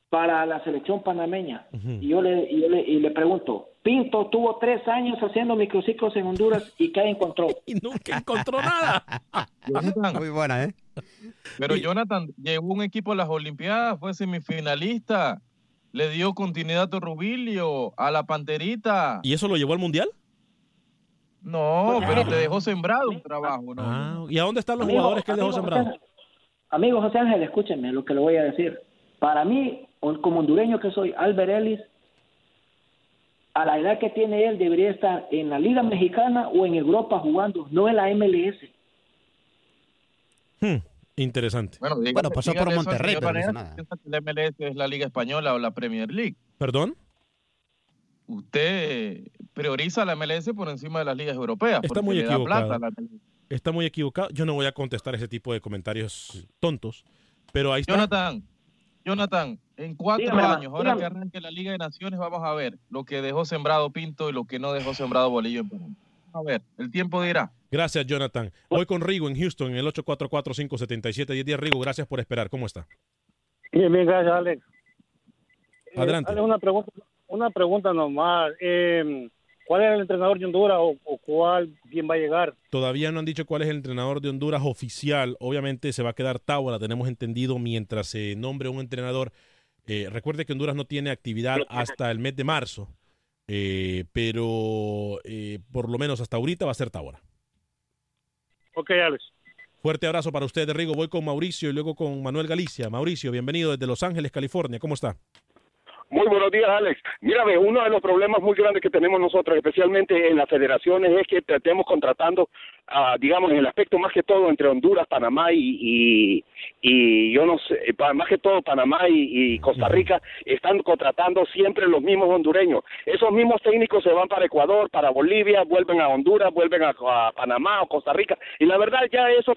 para la selección panameña. Y yo le, y yo le, y le pregunto, Pinto tuvo tres años haciendo microciclos en Honduras y ¿qué encontró? <laughs> y nunca encontró nada. <laughs> Muy buena, ¿eh? Pero Jonathan llevó un equipo a las Olimpiadas, fue semifinalista, le dio continuidad a Rubilio, a la Panterita. ¿Y eso lo llevó al Mundial? No, pero te dejó sembrado un trabajo, ¿no? Ah, ¿Y a dónde están los Amigo, jugadores que él dejó? José- Amigo José Ángel, escúchenme lo que le voy a decir. Para mí, como hondureño que soy, Albert Ellis, a la edad que tiene él, debería estar en la Liga Mexicana o en Europa jugando, no en la MLS. Hmm, interesante. Bueno, Bueno, pasó por eso Monterrey, pero no nada. la MLS es la Liga Española o la Premier League. ¿Perdón? Usted prioriza la MLS por encima de las ligas europeas. Está muy equivocado. plata la. Está muy equivocado. Yo no voy a contestar ese tipo de comentarios tontos, pero ahí está. Jonathan, Jonathan, en cuatro Dígame, años, ahora dígame. que arranque la Liga de Naciones, vamos a ver lo que dejó sembrado Pinto y lo que no dejó sembrado Bolillo en Perú. A ver, el tiempo dirá. Gracias, Jonathan. Voy con Rigo en Houston en el 844-577-1010. Rigo, gracias por esperar. ¿Cómo está? Bien, bien, gracias, Alex. Eh, Adelante. Alex, una pregunta, una pregunta nomás. Eh, ¿Cuál es el entrenador de Honduras o, o cuál, quién va a llegar? Todavía no han dicho cuál es el entrenador de Honduras oficial. Obviamente se va a quedar Tábora, tenemos entendido, mientras se nombre un entrenador. Eh, recuerde que Honduras no tiene actividad hasta el mes de marzo, eh, pero eh, por lo menos hasta ahorita va a ser Tábora. Ok, Alex. Fuerte abrazo para usted, Rigo. Voy con Mauricio y luego con Manuel Galicia. Mauricio, bienvenido desde Los Ángeles, California. ¿Cómo está? Muy buenos días, Alex. Mira, ve, uno de los problemas muy grandes que tenemos nosotros, especialmente en las federaciones, es que estemos contratando, ah, digamos, en el aspecto más que todo entre Honduras, Panamá y, y, y yo no sé, pa- más que todo Panamá y, y Costa Rica, están contratando siempre los mismos hondureños. Esos mismos técnicos se van para Ecuador, para Bolivia, vuelven a Honduras, vuelven a, a Panamá o Costa Rica. Y la verdad ya eso,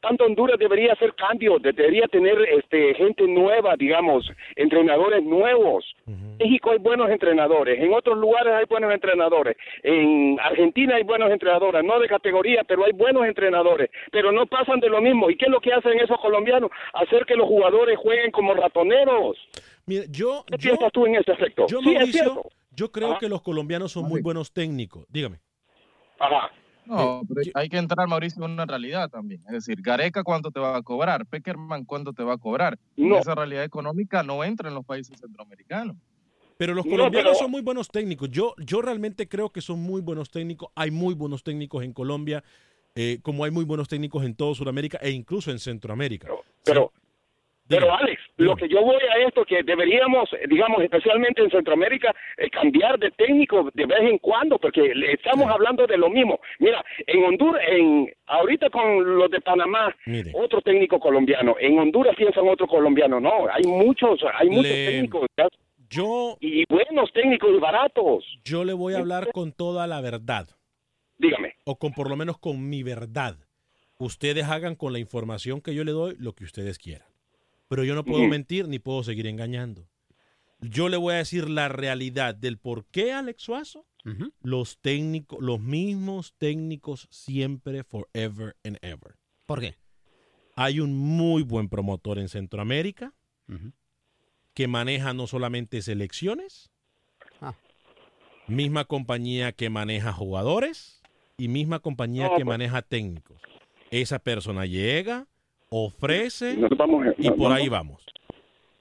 tanto Honduras debería hacer cambios, debería tener este gente nueva, digamos, entrenadores nuevos. México hay buenos entrenadores, en otros lugares hay buenos entrenadores, en Argentina hay buenos entrenadores, no de categoría, pero hay buenos entrenadores, pero no pasan de lo mismo. ¿Y qué es lo que hacen esos colombianos? Hacer que los jugadores jueguen como ratoneros. Mira, yo, ¿Qué piensas tú en ese aspecto? Yo, sí, es Mauricio, cierto. yo creo Ajá. que los colombianos son muy buenos técnicos. Dígame. Ajá. No, pero hay que entrar, Mauricio, en una realidad también. Es decir, Gareca, ¿cuánto te va a cobrar? Peckerman, ¿cuánto te va a cobrar? Y No. esa realidad económica no entra en los países centroamericanos. Pero los No, colombianos pero- son muy buenos técnicos. Yo, yo realmente creo que son muy buenos técnicos. Hay muy buenos técnicos en Colombia, eh, como hay muy buenos técnicos en todo Sudamérica e incluso en Centroamérica. Pero, pero Alex, lo que yo voy a esto que deberíamos, digamos, especialmente en Centroamérica, eh, cambiar de técnico de vez en cuando, porque estamos hablando de lo mismo. Mira, en Honduras, en ahorita con los de Panamá, otro técnico colombiano. En Honduras piensan otro colombiano. No, hay muchos, hay muchos Le- técnicos. Yo, y buenos técnicos y baratos. Yo le voy a hablar con toda la verdad. Dígame. O con por lo menos con mi verdad. Ustedes hagan con la información que yo le doy lo que ustedes quieran. Pero yo no puedo mentir ni puedo seguir engañando. Yo le voy a decir la realidad del por qué Alex Suazo. Los técnicos, los mismos técnicos siempre, forever and ever. ¿Por qué? Hay un muy buen promotor en Centroamérica que maneja no solamente selecciones, Ah. misma compañía que maneja jugadores y misma compañía No, que pues. maneja técnicos. Esa persona llega, ofrece vamos, y por ahí vamos.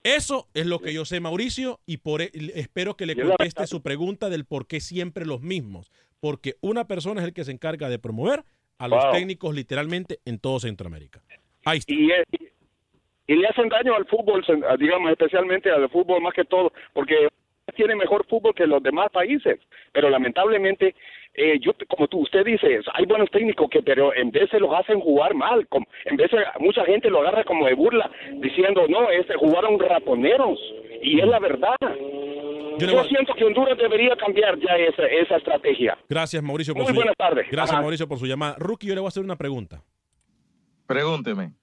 Eso es lo que yo sé, Mauricio, y por e- espero que le conteste su pregunta del por qué siempre los mismos. Porque una persona es el que se encarga de promover a los Wow. técnicos literalmente en todo Centroamérica. Ahí está. y, y- y le hacen daño al fútbol, digamos, especialmente al fútbol más que todo, porque tiene mejor fútbol que los demás países, pero lamentablemente eh, yo como tú usted dice hay buenos técnicos que pero en vez se los hacen jugar mal como, en vez de, mucha gente lo agarra como de burla diciendo no es jugaron raponeros y es la verdad. Yo, siento que Honduras debería cambiar ya esa, esa estrategia. Gracias Mauricio por muy buenas tardes. gracias Mauricio por su llamada. Rookie yo le voy a hacer una pregunta. Pregúnteme.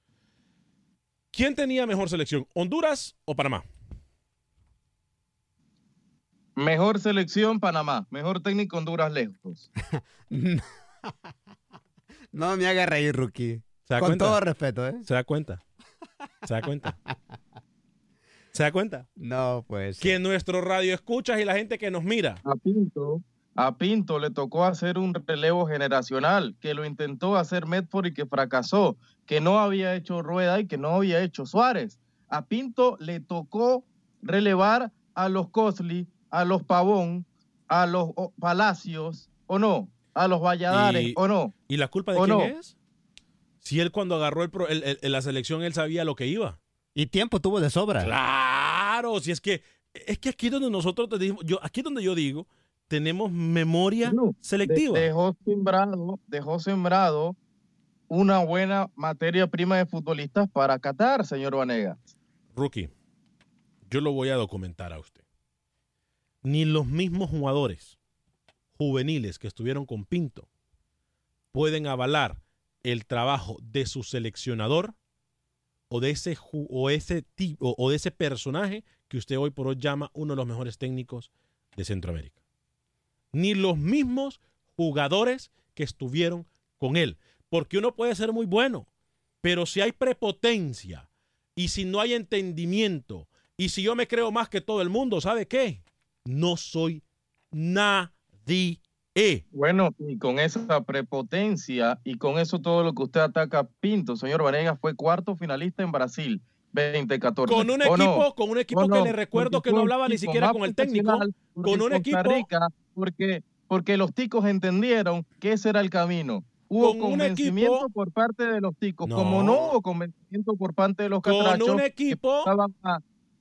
¿quién tenía mejor selección Honduras o Panamá Mejor selección, Panamá. Mejor técnico, Honduras lejos. <laughs> no me haga reír, rookie. Con todo respeto, ¿eh? Se da cuenta. Se da cuenta. <laughs> ¿Se da cuenta? No, pues. Que nuestro radio escuchas y la gente que nos mira. A Pinto, a Pinto le tocó hacer un relevo generacional, que lo intentó hacer Medford y que fracasó, que no había hecho Rueda y que no había hecho Suárez. A Pinto le tocó relevar a los Cosley, a los Pavón, a los Palacios, ¿o no? A los Valladares, ¿o no? ¿Y la culpa de quién es? Si él cuando agarró el, la selección, él sabía lo que iba. Y tiempo tuvo de sobra. Claro, si es que es que aquí donde nosotros te digo, yo aquí donde yo digo, tenemos memoria selectiva. dejó sembrado, dejó sembrado una buena materia prima de futbolistas para Qatar, señor Vanegas. Rookie, yo lo voy a documentar a usted ni los mismos jugadores juveniles que estuvieron con Pinto pueden avalar el trabajo de su seleccionador o de ese o ese tipo o de ese personaje que usted hoy por hoy llama uno de los mejores técnicos de Centroamérica. Ni los mismos jugadores que estuvieron con él, porque uno puede ser muy bueno, pero si hay prepotencia y si no hay entendimiento y si yo me creo más que todo el mundo, ¿sabe qué? No soy nadie. Bueno, y con esa prepotencia y con eso todo lo que usted ataca Pinto, señor Vanegas, fue cuarto finalista en Brasil. 2014. Con un equipo, con un equipo que le recuerdo que no hablaba ni siquiera con el técnico, con un equipo porque porque los ticos entendieron que ese era el camino. Hubo convencimiento por parte de los ticos, como no hubo convencimiento por parte de los catrachos. Con un equipo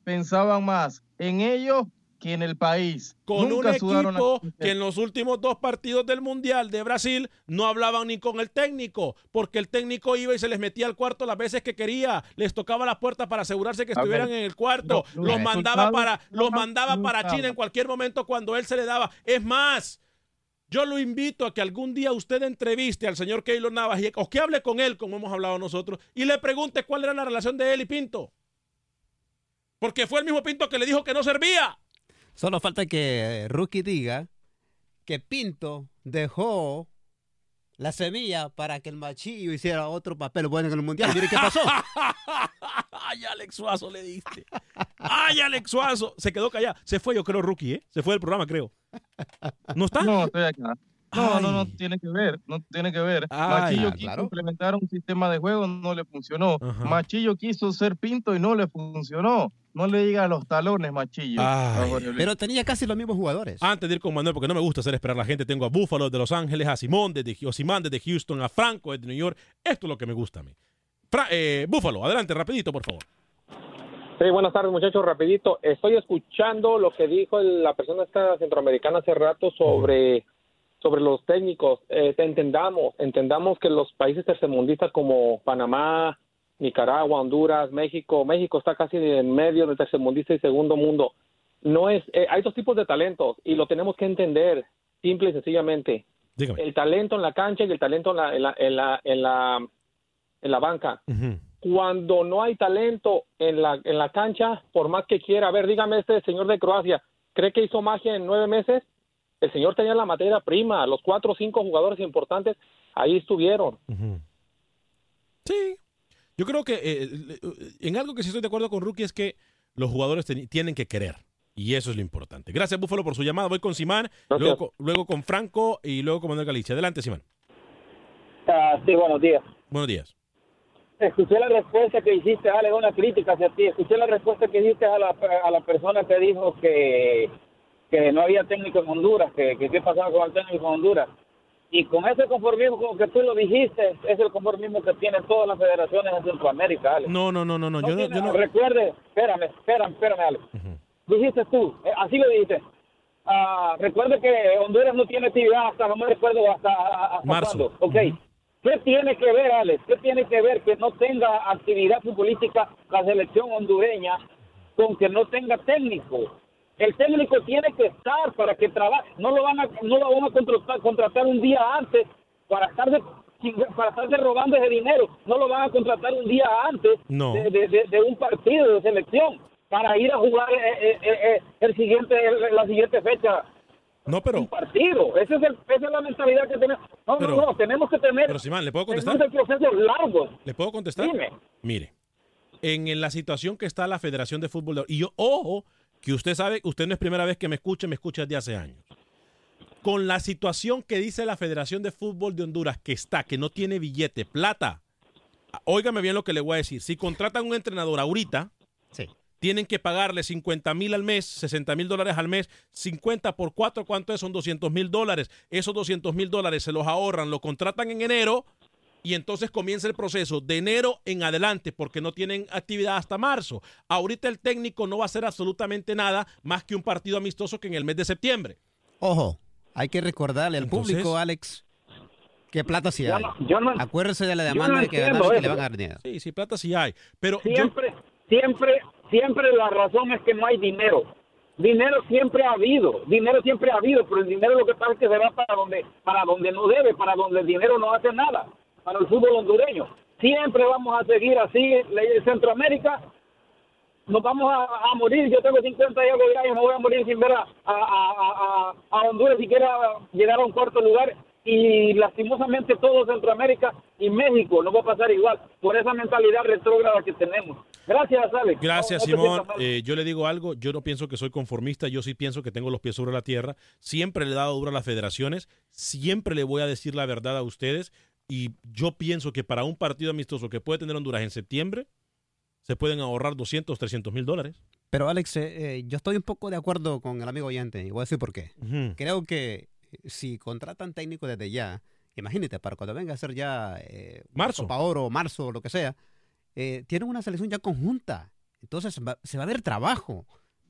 pensaban más en ellos en el país. Con un equipo que en los últimos dos partidos del Mundial de Brasil no hablaban ni con el técnico, porque el técnico iba y se les metía al cuarto las veces que quería, les tocaba la puerta para asegurarse que estuvieran en el cuarto, los mandaba para, los mandaba para China en cualquier momento cuando él se le daba. Es más, yo lo invito a que algún día usted entreviste al señor Keylor Navas o que hable con él, como hemos hablado nosotros, y le pregunte cuál era la relación de él y Pinto. Porque fue el mismo Pinto que le dijo que no servía. Solo falta que Rookie diga que Pinto dejó la semilla para que el machillo hiciera otro papel bueno en el mundial. Mire qué pasó. <laughs> Ay, Alex Suazo le diste. Ay, Alex Suazo. Se quedó callado. Se fue, yo creo, Rookie, ¿eh? Se fue del programa, creo. ¿No está? No, estoy acá. No, no, no tiene que ver, no tiene que ver. Machillo quiso implementar un sistema de juego, no le funcionó. Machillo quiso ser pinto y no le funcionó. No le diga a los talones, Machillo. pero tenía casi los mismos jugadores. Antes de ir con Manuel, porque no me gusta hacer esperar a la gente, tengo a Buffalo de Los Ángeles, a Simón desde, Simán desde Houston, a Franco desde New York. Esto es lo que me gusta a mí. Eh, Búfalo, adelante, rapidito, por favor. Sí, buenas tardes, muchachos. Rapidito, estoy escuchando lo que dijo la persona esta centroamericana hace rato sobre sobre los técnicos, eh, entendamos, entendamos que los países tercermundistas como Panamá, Nicaragua, Honduras, México, México está casi en medio de tercermundista y segundo mundo. No es, eh, hay dos tipos de talentos y lo tenemos que entender simple y sencillamente. El talento en la cancha y el talento en la, en la, en la, en la, en la banca. Cuando no hay talento en la, en la cancha, por más que quiera, a ver, dígame este señor de Croacia, ¿cree que hizo magia en nueve meses? el señor tenía la materia prima, los cuatro o cinco jugadores importantes ahí estuvieron. Sí, yo creo que eh, en algo que sí estoy de acuerdo con Rookie es que los jugadores tienen que querer. Y eso es lo importante. Gracias, Búfalo, por su llamada. Voy con Simán, luego, luego, con Franco y luego con Manuel Galicia. Adelante, Simán. Ah, sí, buenos días. Buenos días. Escuché la respuesta que hiciste, Ale, una crítica hacia ti. Escuché la respuesta que hiciste a la, a la persona que dijo que que no había técnico en Honduras, que, qué pasaba con el técnico en Honduras. Y con ese conformismo, como que tú lo dijiste, es el conformismo que tienen todas las federaciones en Centroamérica, Alex. No, no, no, no, no. yo, no, yo no... Recuerde, espérame, espérame, espérame, Alex. dijiste tú, eh, así lo dijiste. Uh, recuerde que Honduras no tiene actividad hasta, no me recuerdo, hasta, hasta Marzo. cuándo. Ok. ¿Qué tiene que ver, Alex? ¿Qué tiene que ver que no tenga actividad futbolística la selección hondureña con que no tenga técnico? El técnico tiene que estar para que trabaje. No lo van a, no lo van a contratar, contratar un día antes para estar de, para estarse robando ese dinero. No lo van a contratar un día antes No. de, de- un partido de selección para ir a jugar eh, eh, eh, eh, el siguiente, el- la siguiente fecha. No, pero. Un partido. Esa es, el- esa es la mentalidad que tenemos. No, Pero- no, no. Tenemos que tener. Pero, Simán, ¿le puedo contestar? tenemos el proceso largo. ¿Le puedo contestar? Dime. Mire, en, en la situación que está la Federación de Fútbol, y yo, ojo, que usted sabe, usted no es primera vez que me escucha, me escucha desde hace años. Con la situación que dice la Federación de Fútbol de Honduras, que está, que no tiene billete, plata, óigame bien lo que le voy a decir. Si contratan un entrenador ahorita, tienen que pagarle 50 mil al mes, 60 mil dólares al mes, 50 por 4, ¿cuánto es? Son 200 mil dólares. Esos 200 mil dólares se los ahorran, lo contratan en enero y entonces comienza el proceso de enero en adelante porque no tienen actividad hasta marzo. Ahorita el técnico no va a hacer absolutamente nada más que un partido amistoso que en el mes de septiembre. Ojo, hay que recordarle al Entonces- público, Alex, que plata sí Yo hay. no- yo no- Acuérdese de la yo demanda no de que que le van a dar dinero. Sí, sí, plata sí hay. Pero siempre, siempre, siempre la razón es que no hay dinero. Dinero siempre ha habido, dinero siempre ha habido, pero el dinero lo que pasa es que se va para donde, para donde no debe, para donde el dinero no hace nada, para el fútbol hondureño. Siempre vamos a seguir así, en Centroamérica, nos vamos a, a morir. Yo tengo 50 y algo de años, me voy a morir sin ver a, a, a, Honduras siquiera llegar a un cuarto lugar. Y lastimosamente todo Centroamérica y México no va a pasar igual por esa mentalidad retrógrada que tenemos. Gracias, Alex. Gracias, No, Simón. Eh, yo le digo algo, yo no pienso que soy conformista, yo sí pienso que tengo los pies sobre la tierra. Siempre le he dado duro a las federaciones, siempre le voy a decir la verdad a ustedes y yo pienso que para un partido amistoso que puede tener Honduras en septiembre, se pueden ahorrar 200, 300 mil dólares. Pero Alex, eh, eh, yo estoy un poco de acuerdo con el amigo oyente y voy a decir por qué. Creo que eh, si contratan técnico desde ya, imagínate, para cuando venga a ser ya eh, Marzo. Copa Oro, marzo, lo que sea, eh, tienen una selección ya conjunta. Entonces va- se va a ver trabajo.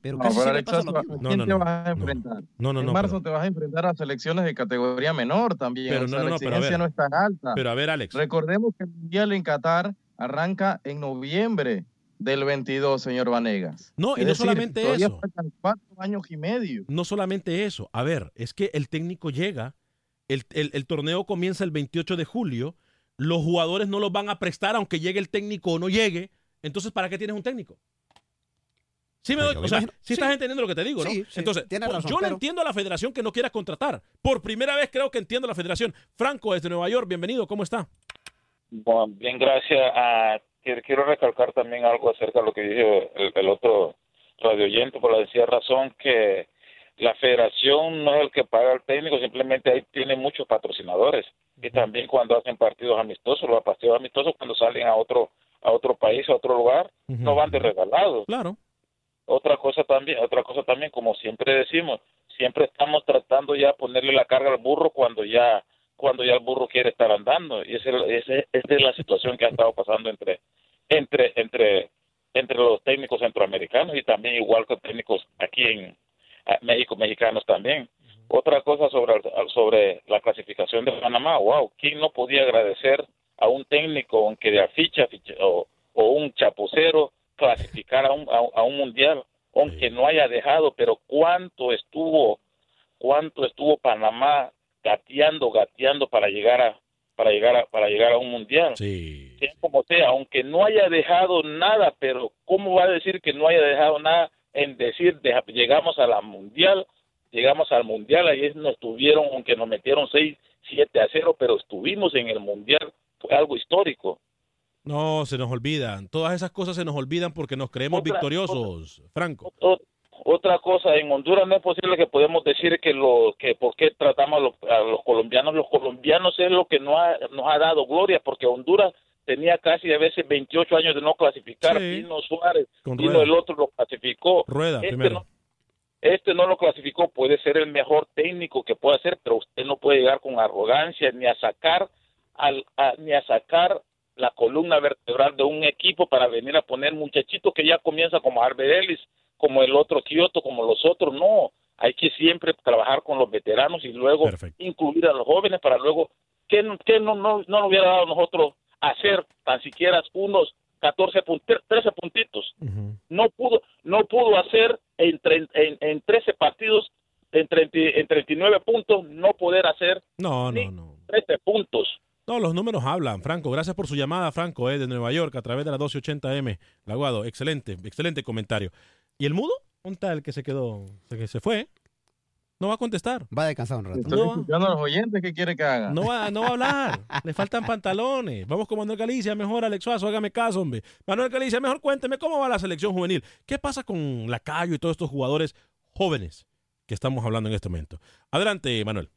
Pero No, casi pero siempre Alex, pasa lo ¿a mismo. quién te vas a enfrentar? No, no, en no, marzo pero- te vas a enfrentar a selecciones de categoría menor también. Pero o sea, no, no, la no, pero a exigencia ver. no es tan alta. Pero a ver, Alex. Recordemos que el Mundial en Qatar arranca en noviembre del 22, señor Vanegas. No, y no decir, solamente eso. faltan cuatro años y medio. No solamente eso, a ver, es que el técnico llega, el, el- el torneo comienza el 28 de julio, los jugadores no los van a prestar aunque llegue el técnico o no llegue, entonces ¿para qué tienes un técnico? Sí, me Pues doy, o sea, sí estás entendiendo lo que te digo, ¿no? Sí, entonces, razón, yo le pero- entiendo a la federación que no quiera contratar. Por primera vez creo que entiendo a la federación. Franco, desde Nueva York, bienvenido, ¿cómo está? Bueno, bien, gracias. Ah, quiero, quiero recalcar también algo acerca de lo que dijo el, el otro radio oyente, por la decía razón que la federación no es el que paga al técnico, simplemente ahí tiene muchos patrocinadores. Y también cuando hacen partidos amistosos, los partidos amistosos cuando salen a otro a otro país, a otro lugar, no van de regalados. Claro. Otra cosa también, otra cosa también, como siempre decimos, siempre estamos tratando ya ponerle la carga al burro cuando ya cuando ya el burro quiere estar andando. Y ese, ese, esa es la situación que ha estado pasando entre entre entre entre los técnicos centroamericanos y también igual con técnicos aquí en México mexicanos también. Otra cosa sobre sobre la clasificación de Panamá wow quién no podía agradecer a un técnico aunque de aficha ficha- o, o un chapucero clasificar a un, a, un- a un mundial aunque no haya dejado pero cuánto estuvo cuánto estuvo Panamá gateando gateando para llegar a para llegar a, para llegar a un mundial sí. sea como sea aunque no haya dejado nada pero cómo va a decir que no haya dejado nada en decir deja- llegamos a la mundial llegamos al mundial ahí nos estuvieron aunque nos metieron 6 7 a 0 pero estuvimos en el mundial fue algo histórico No, se nos olvidan. Todas esas cosas se nos olvidan porque nos creemos Otra- victoriosos, Franco. Otra cosa, en Honduras no es posible que podemos decir que lo que por qué tratamos a los, a los colombianos, los colombianos es lo que nos ha, nos ha dado gloria, porque Honduras tenía casi a veces 28 años de no clasificar, Sí. vino Suárez, Rueda. el otro, lo clasificó. Rueda, este primero. no, este no lo clasificó, puede ser el mejor técnico que pueda ser, pero usted no puede llegar con arrogancia ni a sacar al, a- ni a sacar la columna vertebral de un equipo para venir a poner muchachitos que ya comienza como Harvey Ellis, como el otro Kioto, como los otros, no. Hay que siempre trabajar con los veteranos y luego incluir a los jóvenes para luego, que, que no, no, no nos hubiera dado nosotros hacer tan siquiera unos 14 13 puntitos. No pudo no pudo hacer en, en, en 13 partidos en, 30, en 39 puntos no poder hacer no, no, no. 13 puntos. No, los números hablan, Franco. Gracias por su llamada, Franco, eh, de Nueva York, a través de la 1280M. Laguado, excelente, excelente comentario. ¿Y el mudo? Un tal que se quedó, que se fue. No va a contestar. Va a descansar un rato. Estoy no escuchando a los oyentes que quiere que haga. No va, no va a hablar. Le faltan pantalones. Vamos con Manuel Galicia. Mejor, Alex Suazo, hágame caso, hombre. Manuel Galicia, mejor cuénteme cómo va la selección juvenil. ¿Qué pasa con Lacayo y todos estos jugadores jóvenes que estamos hablando en este momento? Adelante, Manuel.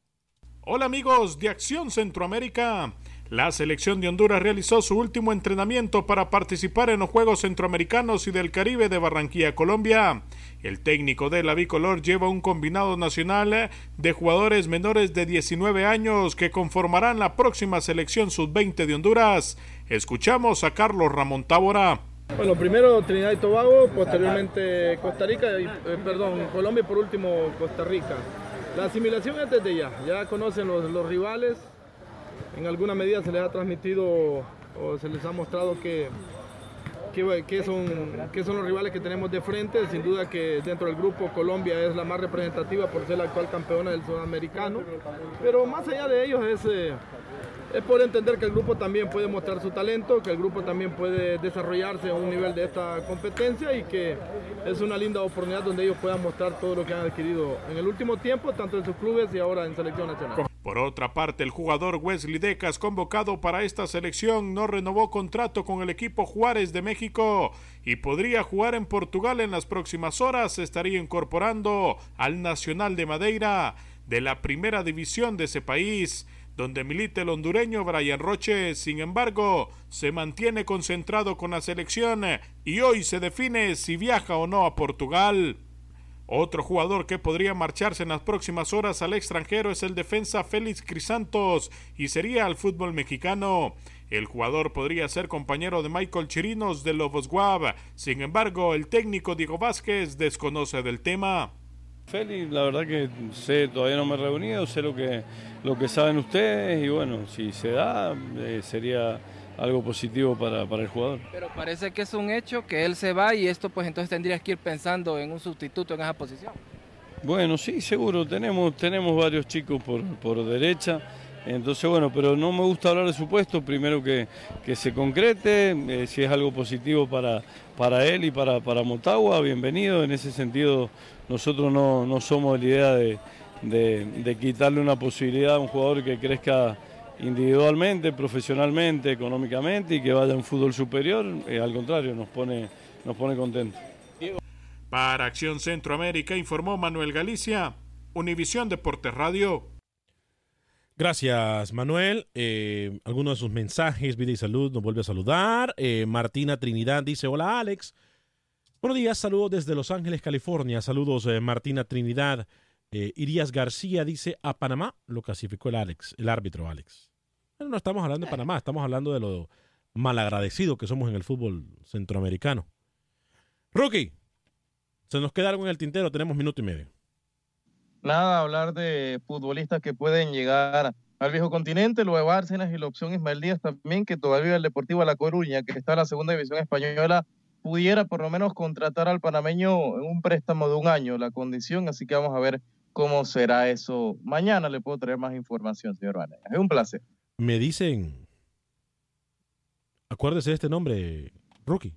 Hola amigos de Acción Centroamérica. La selección de Honduras realizó su último entrenamiento para participar en los Juegos Centroamericanos y del Caribe de Barranquilla, Colombia. El técnico de la bicolor lleva un combinado nacional de jugadores menores de 19 años que conformarán la próxima selección sub-20 de Honduras. Escuchamos a Carlos Ramón Tábora. Bueno, primero Trinidad y Tobago, posteriormente Costa Rica, eh, perdón, Colombia y por último Costa Rica. La asimilación es desde ya, ya conocen los, rivales, en alguna medida se les ha transmitido o se les ha mostrado que, que, son, que son los rivales que tenemos de frente. Sin duda que dentro del grupo Colombia es la más representativa por ser la actual campeona del sudamericano. Pero más allá de ellos es, eh, es por entender que el grupo también puede mostrar su talento, que el grupo también puede desarrollarse a un nivel de esta competencia y que es una linda oportunidad donde ellos puedan mostrar todo lo que han adquirido en el último tiempo, tanto en sus clubes y ahora en selección nacional. Por otra parte, el jugador Wesley Decas, convocado para esta selección, no renovó contrato con el equipo Juárez de México y podría jugar en Portugal en las próximas horas. Estaría incorporando al Nacional de Madeira de la primera división de ese país donde milita el hondureño Brian Roche, sin embargo, se mantiene concentrado con la selección y hoy se define si viaja o no a Portugal. Otro jugador que podría marcharse en las próximas horas al extranjero es el defensa Félix Crisantos y sería al fútbol mexicano. El jugador podría ser compañero de Michael Chirinos de Lobos Guab. Sin embargo, el técnico Diego Vázquez desconoce del tema. Félix, la verdad que sé, todavía no me he reunido, sé lo que, lo que saben ustedes y bueno, si se da, eh, sería algo positivo para, el jugador. Pero parece que es un hecho que él se va y esto pues entonces tendrías que ir pensando en un sustituto en esa posición. Bueno, sí, seguro, tenemos, tenemos varios chicos por, por derecha. Entonces, bueno, pero no me gusta hablar de su puesto, primero que, que se concrete, eh, si es algo positivo para, para él y para, para Motagua, bienvenido. En ese sentido, nosotros no, no somos la idea de, de, quitarle una posibilidad a un jugador que crezca individualmente, profesionalmente, económicamente y que vaya a un fútbol superior. Eh, al contrario, nos pone, nos pone contentos. Para Acción Centroamérica informó Manuel Galicia, Univisión Deportes Radio. Gracias, Manuel. Eh, algunos de sus mensajes, vida y salud, nos vuelve a saludar. Eh, Martina Trinidad dice: Hola, Alex. Buenos días, saludos desde Los Ángeles, California. Saludos, eh, Martina Trinidad. Irías García dice: A Panamá lo clasificó el Alex, el árbitro Alex. no estamos hablando de Panamá, estamos hablando de lo malagradecido que somos en el fútbol centroamericano. Rookie, se nos queda algo en el tintero, tenemos minuto y medio nada hablar de futbolistas que pueden llegar al viejo continente, lo de Bárcenas y la opción Ismael Díaz también, que todavía el Deportivo La Coruña, que está en la segunda división española, pudiera por lo menos contratar al panameño en un préstamo de un año, la condición, así que vamos a ver cómo será eso. Mañana le puedo traer más información, señor Vanegas. Es un placer. Me dicen, acuérdese de este nombre, rookie.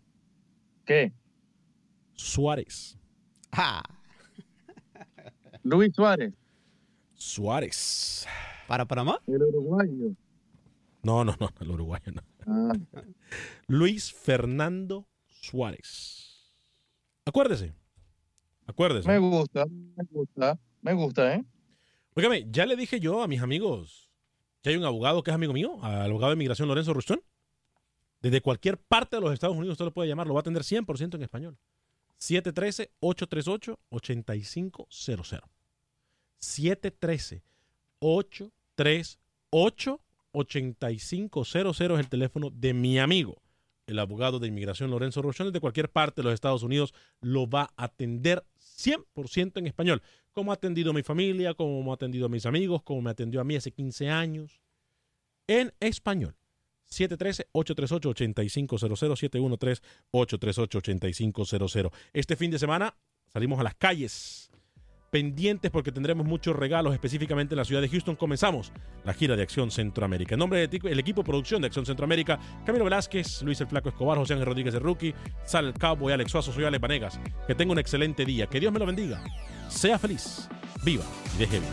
¿Qué? Suárez. Ah. Luis Suárez. Suárez. ¿Para Panamá? El uruguayo. No, no, no, el uruguayo no. Ah. Luis Fernando Suárez. Acuérdese. Acuérdese. Me gusta, me gusta, me gusta, ¿eh? Óigame, ya le dije yo a mis amigos que hay un abogado que es amigo mío, al abogado de inmigración Lorenzo Rustón. Desde cualquier parte de los Estados Unidos usted lo puede llamar, lo va a atender 100% en español. 713-838-8500. 713-838-8500 es el teléfono de mi amigo el abogado de inmigración Lorenzo Rochones de cualquier parte de los Estados Unidos lo va a atender 100% en español. Como ha atendido mi familia, como ha atendido a mis amigos, como me atendió a mí hace 15 años. En español. 713-838-8500, 713-838-8500. Este fin de semana salimos a las calles pendientes porque tendremos muchos regalos específicamente en la ciudad de Houston. Comenzamos la gira de Acción Centroamérica. En nombre del equipo de producción de Acción Centroamérica, Camilo Velázquez, Luis el Flaco Escobar, José Ángel Rodríguez de Rookie, Sal Cabo y Alex Suazo, soy Alex Vanegas. Que tenga un excelente día. Que Dios me lo bendiga. Sea feliz, viva y deje bien.